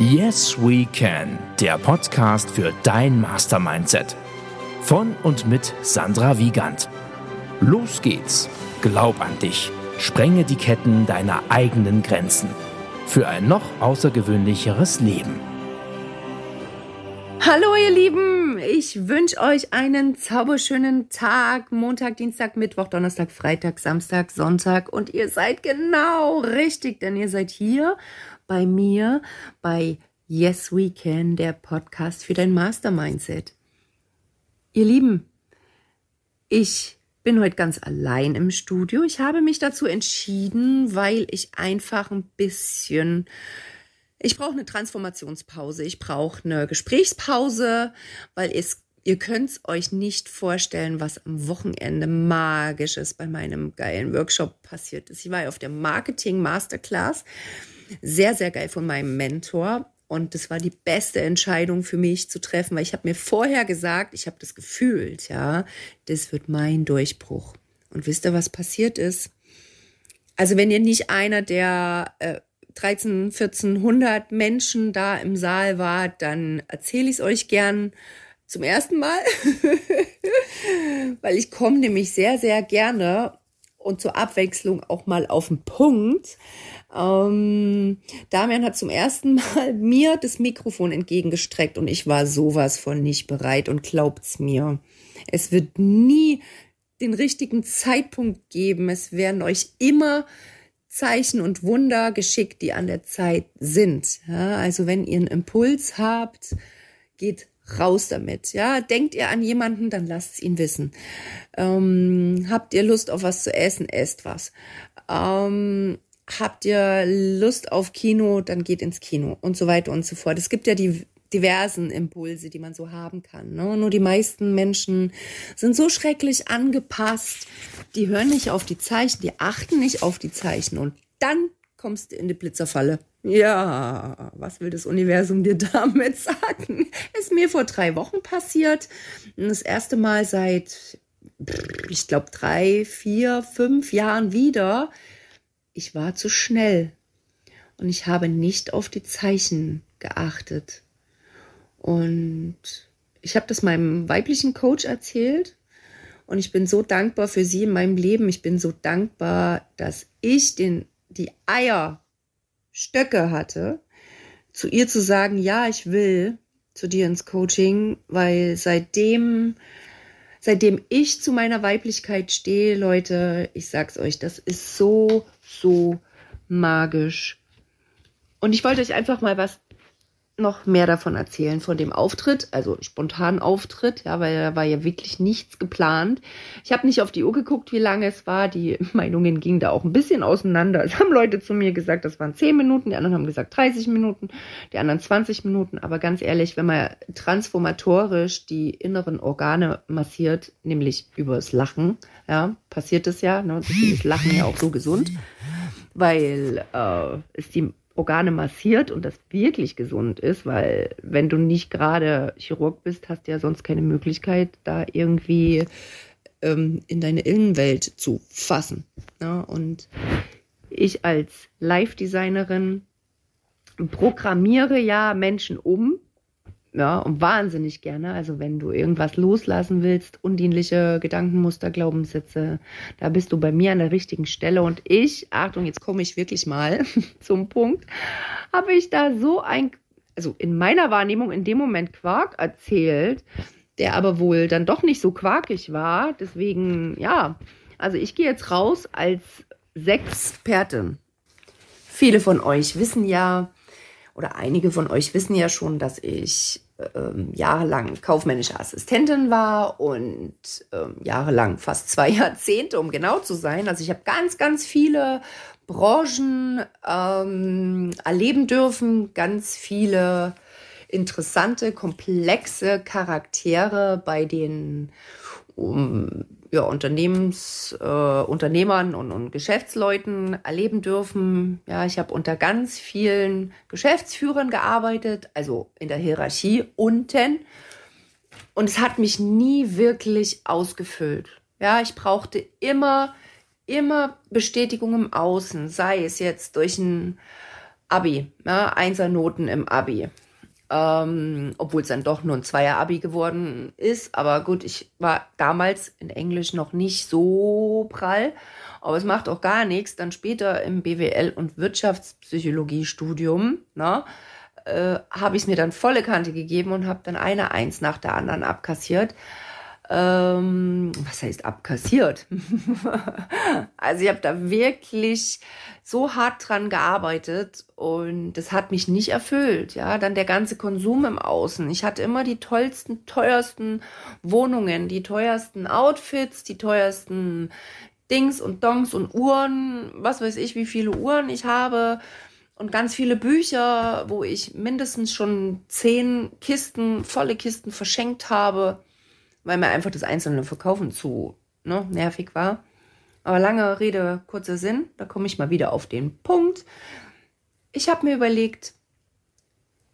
Yes We Can, der Podcast für dein Mastermindset. Von und mit Sandra Wiegand. Los geht's. Glaub an dich. Sprenge die Ketten deiner eigenen Grenzen. Für ein noch außergewöhnlicheres Leben. Hallo ihr Lieben, ich wünsche euch einen zauberschönen Tag, Montag, Dienstag, Mittwoch, Donnerstag, Freitag, Samstag, Sonntag und ihr seid genau richtig, denn ihr seid hier bei mir bei Yes We Can, der Podcast für dein Mastermindset. Ihr Lieben, ich bin heute ganz allein im Studio. Ich habe mich dazu entschieden, weil ich einfach ein bisschen ich brauche eine Transformationspause, ich brauche eine Gesprächspause, weil es Ihr könnt es euch nicht vorstellen, was am Wochenende magisches bei meinem geilen Workshop passiert ist. Ich war ja auf der Marketing Masterclass sehr, sehr geil von meinem Mentor. Und das war die beste Entscheidung für mich zu treffen, weil ich habe mir vorher gesagt, ich habe das gefühlt, ja, das wird mein Durchbruch. Und wisst ihr, was passiert ist? Also wenn ihr nicht einer der äh, 13, 1400 Menschen da im Saal wart, dann erzähle ich es euch gern zum ersten Mal, weil ich komme nämlich sehr, sehr gerne und zur Abwechslung auch mal auf den Punkt. Ähm, Damian hat zum ersten Mal mir das Mikrofon entgegengestreckt und ich war sowas von nicht bereit und glaubt's mir. Es wird nie den richtigen Zeitpunkt geben. Es werden euch immer Zeichen und Wunder geschickt, die an der Zeit sind. Ja, also wenn ihr einen Impuls habt, geht raus damit. Ja, denkt ihr an jemanden, dann lasst es ihn wissen. Ähm, habt ihr Lust auf was zu essen, esst was. Ähm, habt ihr Lust auf Kino, dann geht ins Kino und so weiter und so fort. Es gibt ja die diversen Impulse, die man so haben kann. Ne? Nur die meisten Menschen sind so schrecklich angepasst, die hören nicht auf die Zeichen, die achten nicht auf die Zeichen und dann kommst du in die Blitzerfalle. Ja, was will das Universum dir damit sagen? Ist mir vor drei Wochen passiert. Das erste Mal seit, ich glaube, drei, vier, fünf Jahren wieder ich war zu schnell und ich habe nicht auf die Zeichen geachtet. Und ich habe das meinem weiblichen Coach erzählt und ich bin so dankbar für sie in meinem Leben. Ich bin so dankbar, dass ich den, die Eierstöcke hatte, zu ihr zu sagen, ja, ich will zu dir ins Coaching, weil seitdem seitdem ich zu meiner Weiblichkeit stehe, Leute, ich sag's euch, das ist so, so magisch. Und ich wollte euch einfach mal was noch mehr davon erzählen, von dem Auftritt, also spontanen Auftritt, ja, weil da war ja wirklich nichts geplant. Ich habe nicht auf die Uhr geguckt, wie lange es war. Die Meinungen gingen da auch ein bisschen auseinander. Es haben Leute zu mir gesagt, das waren 10 Minuten, die anderen haben gesagt 30 Minuten, die anderen 20 Minuten. Aber ganz ehrlich, wenn man transformatorisch die inneren Organe massiert, nämlich übers Lachen, ja, passiert es ja, ne, ist Lachen ja auch so gesund, weil äh, es die Organe massiert und das wirklich gesund ist, weil wenn du nicht gerade Chirurg bist, hast du ja sonst keine Möglichkeit, da irgendwie ähm, in deine Innenwelt zu fassen. Ja, und ich als Live-Designerin programmiere ja Menschen um, ja, und wahnsinnig gerne. Also wenn du irgendwas loslassen willst, undienliche Gedankenmuster, Glaubenssätze, da bist du bei mir an der richtigen Stelle. Und ich, Achtung, jetzt komme ich wirklich mal zum Punkt, habe ich da so ein, also in meiner Wahrnehmung in dem Moment Quark erzählt, der aber wohl dann doch nicht so quarkig war. Deswegen, ja, also ich gehe jetzt raus als Sexpertin. Viele von euch wissen ja, oder einige von euch wissen ja schon, dass ich ähm, jahrelang kaufmännische Assistentin war und ähm, jahrelang fast zwei Jahrzehnte, um genau zu sein. Also ich habe ganz, ganz viele Branchen ähm, erleben dürfen, ganz viele interessante, komplexe Charaktere bei den um, ja, Unternehmens, äh, Unternehmern und, und Geschäftsleuten erleben dürfen. Ja, ich habe unter ganz vielen Geschäftsführern gearbeitet, also in der Hierarchie unten. Und es hat mich nie wirklich ausgefüllt. Ja, ich brauchte immer, immer Bestätigung im Außen, sei es jetzt durch ein Abi, ja, Einsernoten im Abi. Ähm, obwohl es dann doch nur ein Zweier-Abi geworden ist. Aber gut, ich war damals in Englisch noch nicht so prall. Aber es macht auch gar nichts. Dann später im BWL- und Wirtschaftspsychologie-Studium ne, äh, habe ich es mir dann volle Kante gegeben und habe dann eine Eins nach der anderen abkassiert ähm, was heißt abkassiert? also ich habe da wirklich so hart dran gearbeitet und das hat mich nicht erfüllt. Ja, dann der ganze Konsum im Außen. Ich hatte immer die tollsten, teuersten Wohnungen, die teuersten Outfits, die teuersten Dings und Dongs und Uhren, was weiß ich, wie viele Uhren ich habe und ganz viele Bücher, wo ich mindestens schon zehn Kisten, volle Kisten verschenkt habe weil mir einfach das einzelne Verkaufen zu ne, nervig war. Aber lange Rede, kurzer Sinn, da komme ich mal wieder auf den Punkt. Ich habe mir überlegt,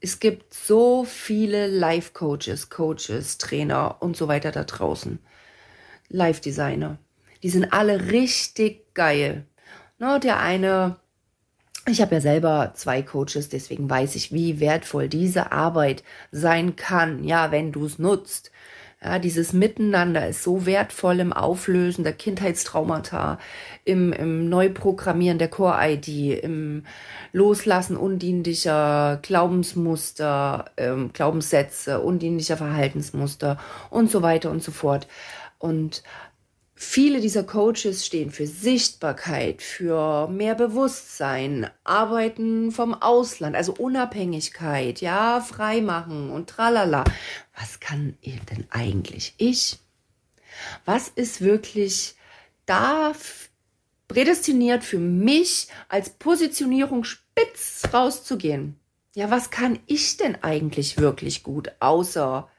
es gibt so viele Life-Coaches, Coaches, Trainer und so weiter da draußen. Live-Designer. Die sind alle richtig geil. Ne, der eine, ich habe ja selber zwei Coaches, deswegen weiß ich, wie wertvoll diese Arbeit sein kann, ja, wenn du es nutzt. Ja, dieses Miteinander ist so wertvoll im Auflösen der Kindheitstraumata, im, im Neuprogrammieren der Core-ID, im Loslassen undienlicher Glaubensmuster, ähm, Glaubenssätze, undienlicher Verhaltensmuster und so weiter und so fort. Und Viele dieser Coaches stehen für Sichtbarkeit, für mehr Bewusstsein, arbeiten vom Ausland, also Unabhängigkeit, ja, freimachen und tralala. Was kann denn eigentlich ich? Was ist wirklich da prädestiniert für mich als Positionierung spitz rauszugehen? Ja, was kann ich denn eigentlich wirklich gut, außer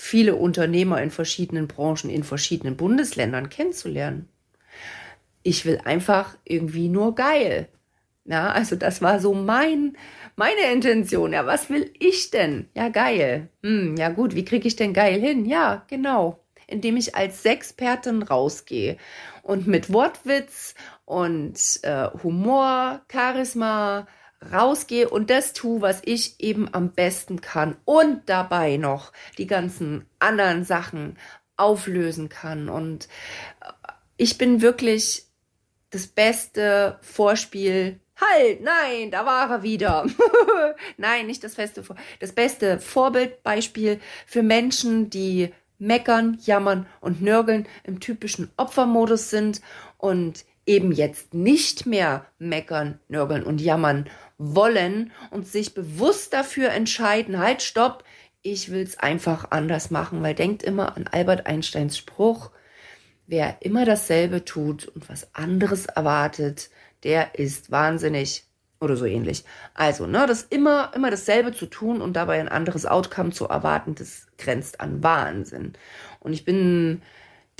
viele Unternehmer in verschiedenen Branchen, in verschiedenen Bundesländern kennenzulernen. Ich will einfach irgendwie nur geil. Ja, also das war so mein, meine Intention. Ja, was will ich denn? Ja, geil. Hm, ja gut, wie kriege ich denn geil hin? Ja, genau. Indem ich als Sexpertin rausgehe und mit Wortwitz und äh, Humor, Charisma, rausgehe und das tue, was ich eben am besten kann und dabei noch die ganzen anderen Sachen auflösen kann. Und äh, ich bin wirklich das beste Vorspiel. Halt, nein, da war er wieder. nein, nicht das feste, das beste Vorbildbeispiel für Menschen, die meckern, jammern und nörgeln im typischen Opfermodus sind und eben jetzt nicht mehr meckern, nörgeln und jammern wollen und sich bewusst dafür entscheiden, halt, stopp, ich will es einfach anders machen, weil denkt immer an Albert Einsteins Spruch, wer immer dasselbe tut und was anderes erwartet, der ist wahnsinnig oder so ähnlich. Also, ne, das immer, immer dasselbe zu tun und dabei ein anderes Outcome zu erwarten, das grenzt an Wahnsinn. Und ich bin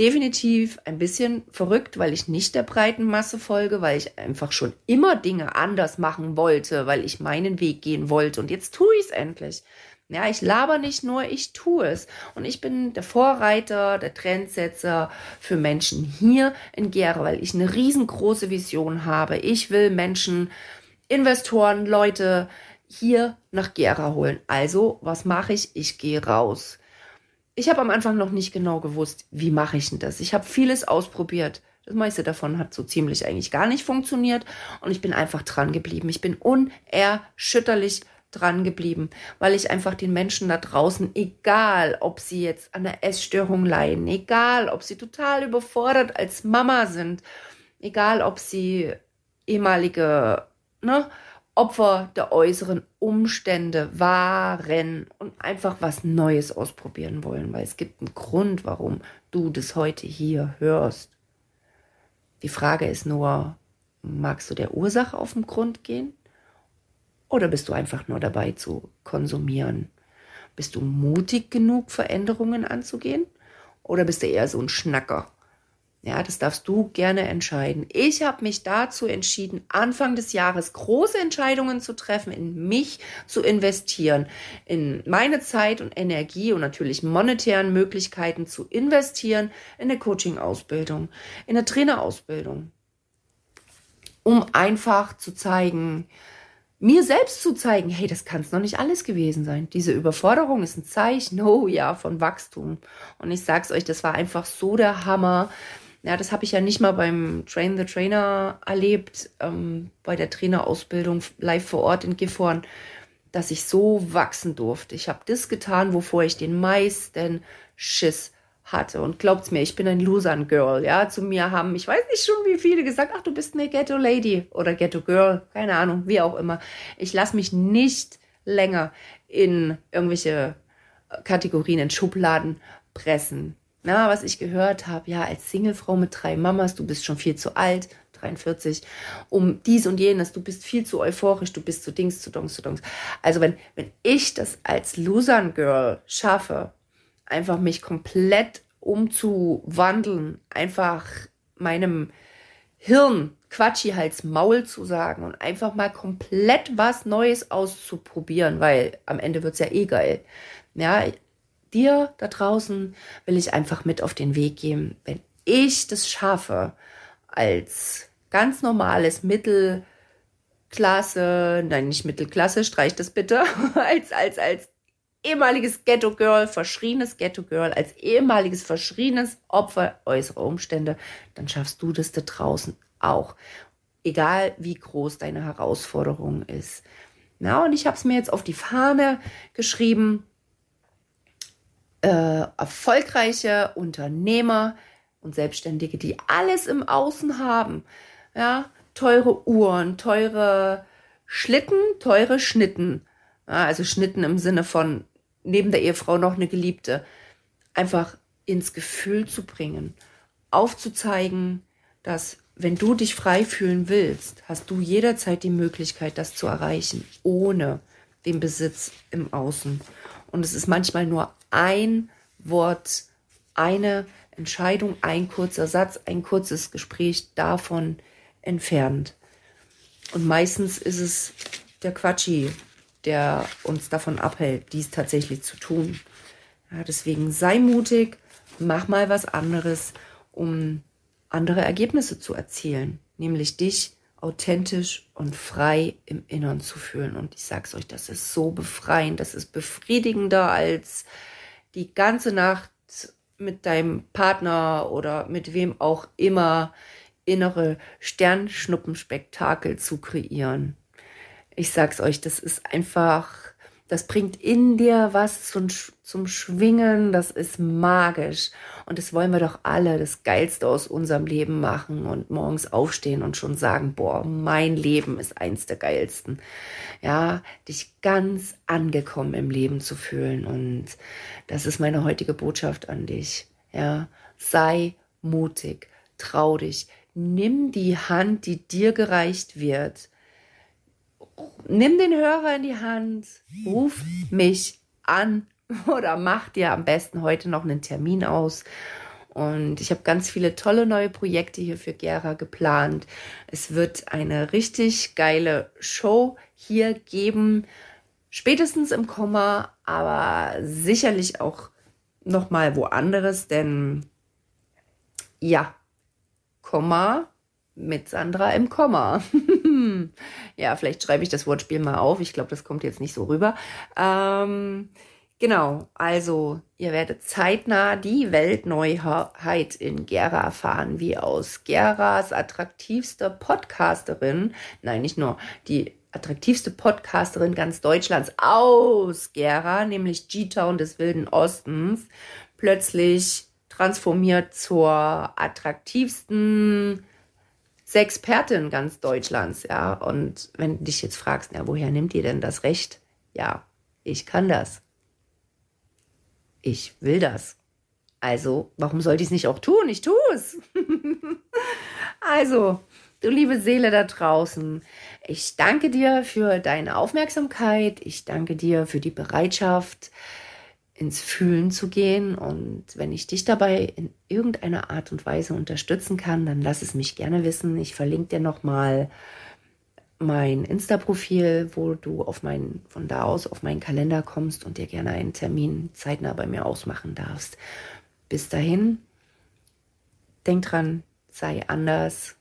definitiv ein bisschen verrückt, weil ich nicht der breiten Masse folge, weil ich einfach schon immer Dinge anders machen wollte, weil ich meinen Weg gehen wollte. Und jetzt tue ich es endlich. Ja, ich laber nicht nur, ich tue es. Und ich bin der Vorreiter, der Trendsetzer für Menschen hier in Gera, weil ich eine riesengroße Vision habe. Ich will Menschen, Investoren, Leute hier nach Gera holen. Also, was mache ich? Ich gehe raus. Ich habe am Anfang noch nicht genau gewusst, wie mache ich denn das. Ich habe vieles ausprobiert. Das meiste davon hat so ziemlich eigentlich gar nicht funktioniert und ich bin einfach dran geblieben. Ich bin unerschütterlich dran geblieben, weil ich einfach den Menschen da draußen, egal ob sie jetzt an der Essstörung leiden, egal ob sie total überfordert als Mama sind, egal ob sie ehemalige ne, Opfer der äußeren Umstände waren und einfach was Neues ausprobieren wollen, weil es gibt einen Grund, warum du das heute hier hörst. Die Frage ist nur, magst du der Ursache auf den Grund gehen? Oder bist du einfach nur dabei zu konsumieren? Bist du mutig genug, Veränderungen anzugehen? Oder bist du eher so ein Schnacker? Ja, das darfst du gerne entscheiden. Ich habe mich dazu entschieden, Anfang des Jahres große Entscheidungen zu treffen, in mich zu investieren, in meine Zeit und Energie und natürlich monetären Möglichkeiten zu investieren in eine Coaching-Ausbildung, in eine Trainerausbildung, um einfach zu zeigen, mir selbst zu zeigen, hey, das kann es noch nicht alles gewesen sein. Diese Überforderung ist ein Zeichen, oh ja, von Wachstum. Und ich sag's euch, das war einfach so der Hammer. Ja, das habe ich ja nicht mal beim Train the Trainer erlebt, ähm, bei der Trainerausbildung live vor Ort in Gifhorn, dass ich so wachsen durfte. Ich habe das getan, wovor ich den meisten Schiss hatte. Und glaubt's mir, ich bin ein Losern Girl. Ja, zu mir haben, ich weiß nicht schon, wie viele gesagt, ach, du bist eine Ghetto Lady oder Ghetto Girl, keine Ahnung, wie auch immer. Ich lasse mich nicht länger in irgendwelche Kategorien, in Schubladen pressen. Na, was ich gehört habe, ja, als Singlefrau mit drei Mamas, du bist schon viel zu alt, 43, um dies und jenes, du bist viel zu euphorisch, du bist zu Dings, zu Dongs, zu Dongs. Also wenn, wenn ich das als Losern Girl schaffe, einfach mich komplett umzuwandeln, einfach meinem Hirn Quatschi Hals Maul zu sagen und einfach mal komplett was Neues auszuprobieren, weil am Ende wird's ja eh geil. Ja, dir da draußen will ich einfach mit auf den Weg geben. Wenn ich das schaffe, als ganz normales Mittelklasse, nein, nicht Mittelklasse, streich das bitte, als, als, als ehemaliges Ghetto Girl, verschrienes Ghetto Girl, als ehemaliges verschrienes Opfer äußerer Umstände, dann schaffst du das da draußen auch. Egal wie groß deine Herausforderung ist. Na, und ich habe es mir jetzt auf die Fahne geschrieben. Äh, erfolgreiche Unternehmer und Selbstständige, die alles im Außen haben. Ja, teure Uhren, teure Schlitten, teure Schnitten. Ja, also Schnitten im Sinne von neben der Ehefrau noch eine Geliebte, einfach ins Gefühl zu bringen, aufzuzeigen, dass wenn du dich frei fühlen willst, hast du jederzeit die Möglichkeit, das zu erreichen, ohne den Besitz im Außen. Und es ist manchmal nur ein Wort, eine Entscheidung, ein kurzer Satz, ein kurzes Gespräch davon entfernt. Und meistens ist es der Quatschi, der uns davon abhält, dies tatsächlich zu tun. Ja, deswegen sei mutig, mach mal was anderes, um andere Ergebnisse zu erzielen, nämlich dich authentisch und frei im Innern zu fühlen. Und ich sag's euch, das ist so befreiend, das ist befriedigender als die ganze Nacht mit deinem Partner oder mit wem auch immer innere Sternschnuppenspektakel zu kreieren. Ich sag's euch, das ist einfach, das bringt in dir was zum, zum Schwingen, das ist magisch. Und das wollen wir doch alle das Geilste aus unserem Leben machen und morgens aufstehen und schon sagen, boah, mein Leben ist eins der geilsten. Ja, dich ganz angekommen im Leben zu fühlen. Und das ist meine heutige Botschaft an dich. Ja, sei mutig, trau dich, nimm die Hand, die dir gereicht wird nimm den Hörer in die Hand, ruf mich an oder mach dir am besten heute noch einen Termin aus. Und ich habe ganz viele tolle neue Projekte hier für Gera geplant. Es wird eine richtig geile Show hier geben, spätestens im Komma, aber sicherlich auch noch mal woanders, denn ja, Komma mit Sandra im Komma. ja, vielleicht schreibe ich das Wortspiel mal auf. Ich glaube, das kommt jetzt nicht so rüber. Ähm, genau, also ihr werdet zeitnah die Weltneuheit in Gera erfahren, wie aus Geras attraktivster Podcasterin, nein, nicht nur die attraktivste Podcasterin ganz Deutschlands aus Gera, nämlich G-Town des Wilden Ostens, plötzlich transformiert zur attraktivsten Sexpertin ganz Deutschlands, ja. Und wenn du dich jetzt fragst, ja, woher nimmt ihr denn das Recht? Ja, ich kann das. Ich will das. Also, warum sollte ich es nicht auch tun? Ich tue es. also, du liebe Seele da draußen, ich danke dir für deine Aufmerksamkeit. Ich danke dir für die Bereitschaft, ins Fühlen zu gehen. Und wenn ich dich dabei in irgendeiner Art und Weise unterstützen kann, dann lass es mich gerne wissen. Ich verlinke dir nochmal mein Insta-Profil, wo du auf mein, von da aus auf meinen Kalender kommst und dir gerne einen Termin zeitnah bei mir ausmachen darfst. Bis dahin, denk dran, sei anders,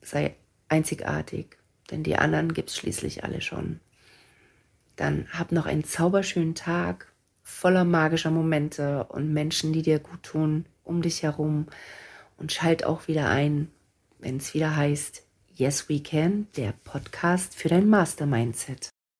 sei einzigartig, denn die anderen gibt es schließlich alle schon. Dann hab noch einen zauberschönen Tag voller magischer Momente und Menschen, die dir gut tun, um dich herum. Und schalt auch wieder ein, wenn es wieder heißt, Yes We Can, der Podcast für dein Master Mindset.